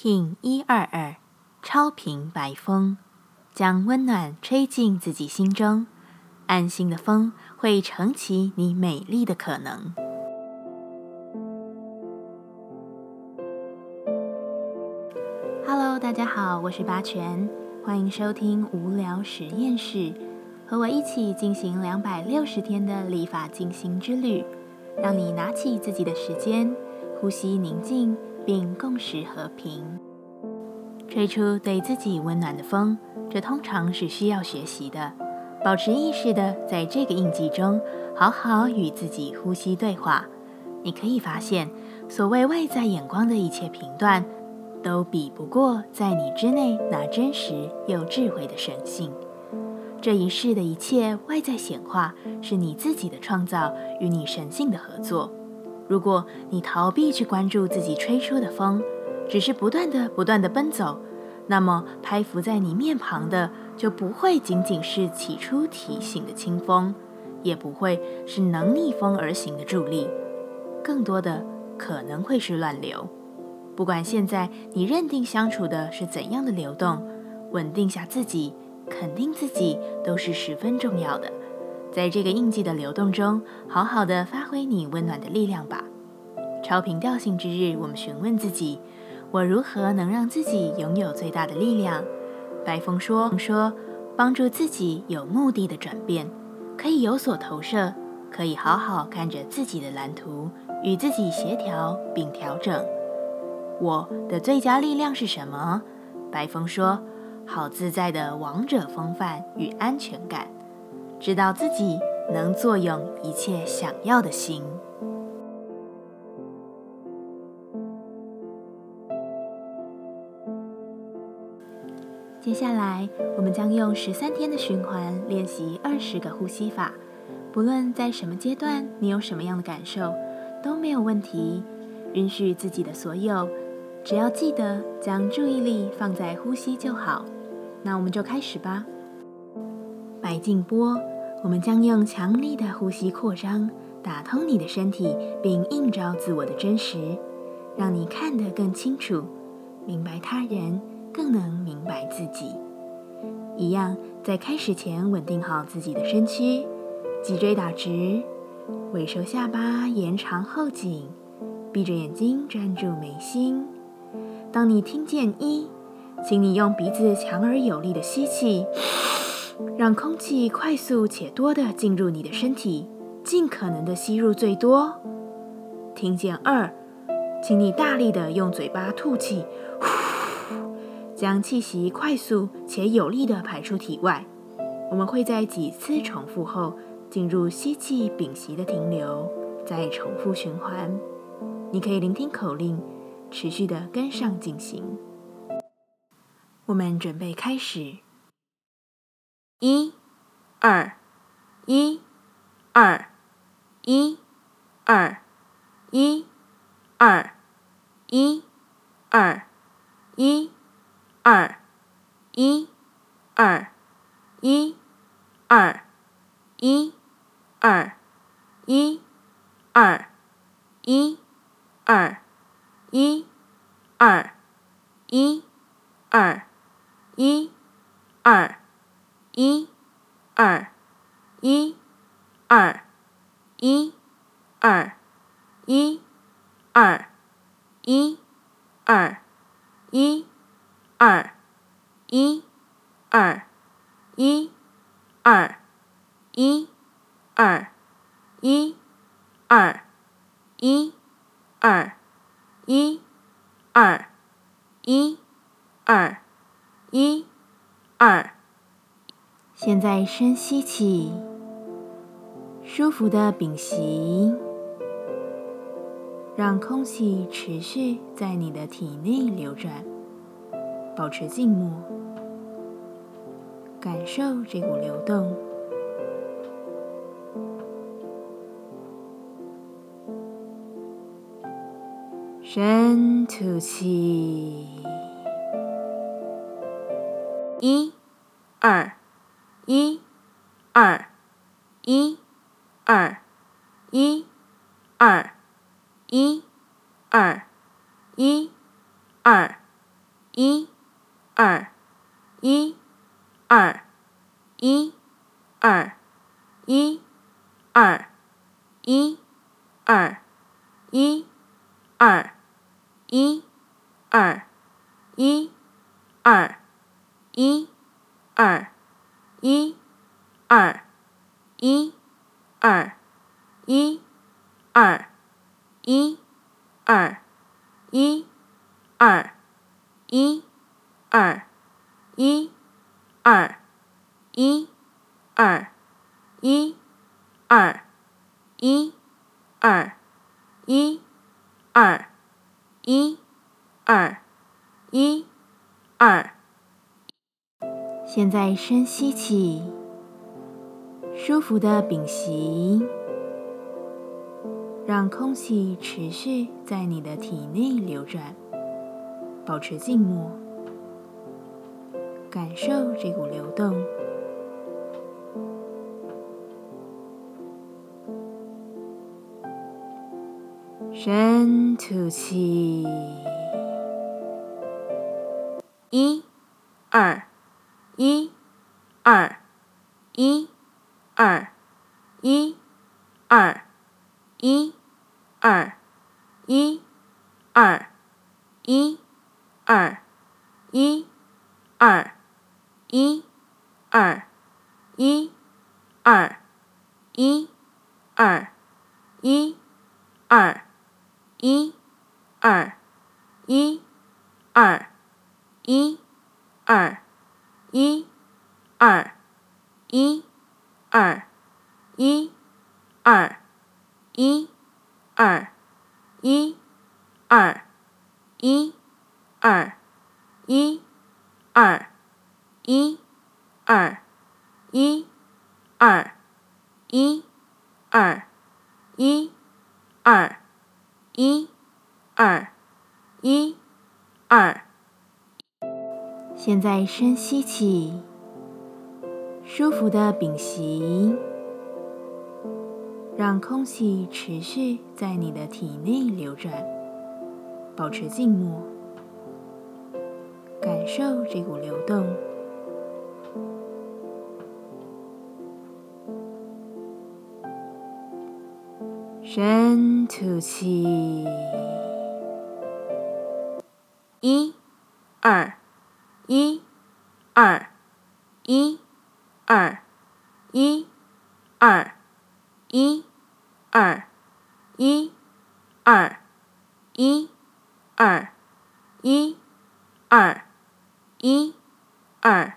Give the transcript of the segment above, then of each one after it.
King 一二二超频白风，将温暖吹进自己心中。安心的风会撑起你美丽的可能。Hello，大家好，我是八全，欢迎收听无聊实验室，和我一起进行两百六十天的立法进行之旅，让你拿起自己的时间，呼吸宁静，并共识和平，吹出对自己温暖的风。这通常是需要学习的。保持意识的在这个印记中，好好与自己呼吸对话。你可以发现，所谓外在眼光的一切评断，都比不过在你之内那真实又智慧的神性。这一世的一切外在显化，是你自己的创造与你神性的合作。如果你逃避去关注自己吹出的风，只是不断的、不断的奔走，那么拍浮在你面庞的。就不会仅仅是起初提醒的清风，也不会是能逆风而行的助力，更多的可能会是乱流。不管现在你认定相处的是怎样的流动，稳定下自己，肯定自己都是十分重要的。在这个印记的流动中，好好的发挥你温暖的力量吧。超频调性之日，我们询问自己：我如何能让自己拥有最大的力量？白风说：“说帮助自己有目的的转变，可以有所投射，可以好好看着自己的蓝图，与自己协调并调整。我的最佳力量是什么？”白风说：“好自在的王者风范与安全感，知道自己能作用一切想要的心。”接下来，我们将用十三天的循环练习二十个呼吸法。不论在什么阶段，你有什么样的感受，都没有问题。允许自己的所有，只要记得将注意力放在呼吸就好。那我们就开始吧。白静波，我们将用强力的呼吸扩张，打通你的身体，并映照自我的真实，让你看得更清楚，明白他人。更能明白自己。一样，在开始前稳定好自己的身躯，脊椎打直，尾收下巴，延长后颈，闭着眼睛专注眉心。当你听见一，请你用鼻子强而有力的吸气，让空气快速且多的进入你的身体，尽可能的吸入最多。听见二，请你大力的用嘴巴吐气。将气息快速且有力地排出体外。我们会在几次重复后进入吸气屏息的停留，再重复循环。你可以聆听口令，持续的跟上进行。我们准备开始。一、二、一、二、一、二、一、二、一、二、一。二，一，二，一，二，一，二，一，二，一，二，一，二，一，二，一，二，一，二，一，二，一，二，一，二，一，二，一。二，一，二，一，二，一，二，一，二，一，二，一，二，一，二，一，二。现在深吸气，舒服的屏息，让空气持续在你的体内流转。保持静默，感受这股流动。深吐气，一、二、一、二、一、二、一、二、一、二、一、二。一、二、一、二、一、二、一、二、一、二、一、二、一、二、一、二、一、二、一、二、一、二、一、二、一、二、一、二、一、二、一、二、一、二、一、二、一、二、一、二、一、二、一、二。现在深吸气，舒服的屏息，让空气持续在你的体内流转，保持静默，感受这股流动。深吐气，一、二。一、二、一、二、一、二、一、二、一、二、一、二、一、二、一、二、一、二、一、二、一、二、一、二、一、二、一、二。一、二、一、二、一、二、一、二、一、二、一、二、一、二、一、二、一、二、一、二、一、二、一、二、一、二。现在深吸气，舒服的屏息，让空气持续在你的体内流转，保持静默，感受这股流动。深吐气，一、二。一、二、一、二、一、二、一、二、一、二、一、二、一、二、一、二、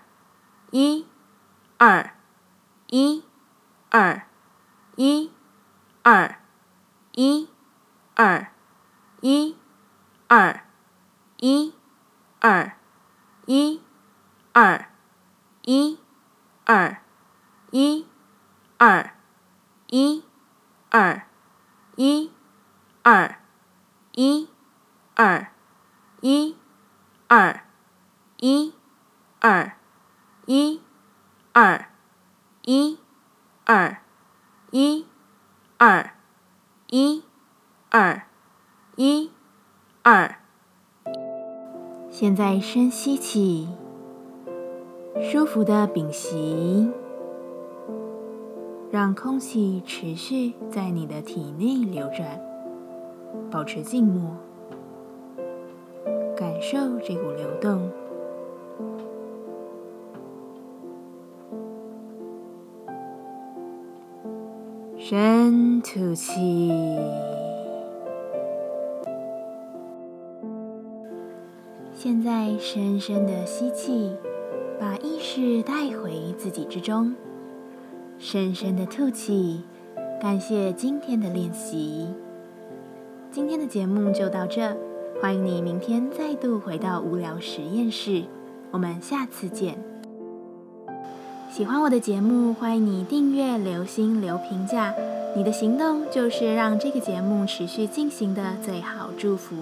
一、二、一、二、一、二、一、二、一、二、一、二。一、二、一、二、一、二、一、二、一、二、一、二、一、二、一、二、一、二、一、二、一、二、一、二、一、二。现在深吸气，舒服的屏息，让空气持续在你的体内流转，保持静默，感受这股流动。深吐气。现在深深的吸气，把意识带回自己之中。深深的吐气，感谢今天的练习。今天的节目就到这，欢迎你明天再度回到无聊实验室。我们下次见。喜欢我的节目，欢迎你订阅、留心、留评价。你的行动就是让这个节目持续进行的最好祝福。